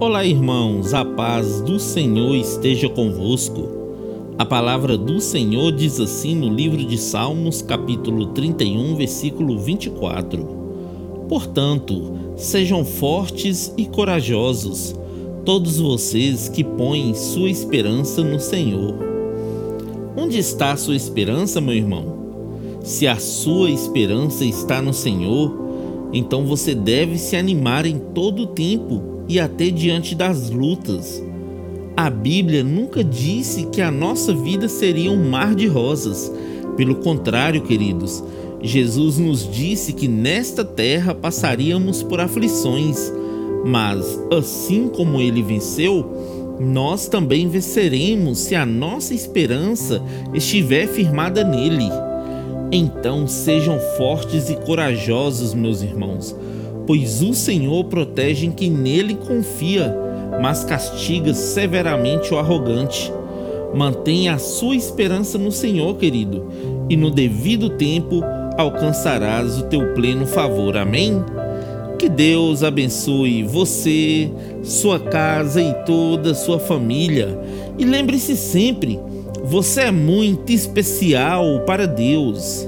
Olá, irmãos, a paz do Senhor esteja convosco. A palavra do Senhor diz assim no livro de Salmos, capítulo 31, versículo 24: Portanto, sejam fortes e corajosos, todos vocês que põem sua esperança no Senhor. Onde está a sua esperança, meu irmão? Se a sua esperança está no Senhor, então você deve se animar em todo o tempo e até diante das lutas. A Bíblia nunca disse que a nossa vida seria um mar de rosas. Pelo contrário, queridos, Jesus nos disse que nesta terra passaríamos por aflições, mas assim como ele venceu, nós também venceremos se a nossa esperança estiver firmada nele. Então sejam fortes e corajosos, meus irmãos, pois o Senhor protege quem nele confia, mas castiga severamente o arrogante. Mantenha a sua esperança no Senhor, querido, e no devido tempo alcançarás o teu pleno favor. Amém? Que Deus abençoe você, sua casa e toda a sua família. E lembre-se sempre você é muito especial para Deus.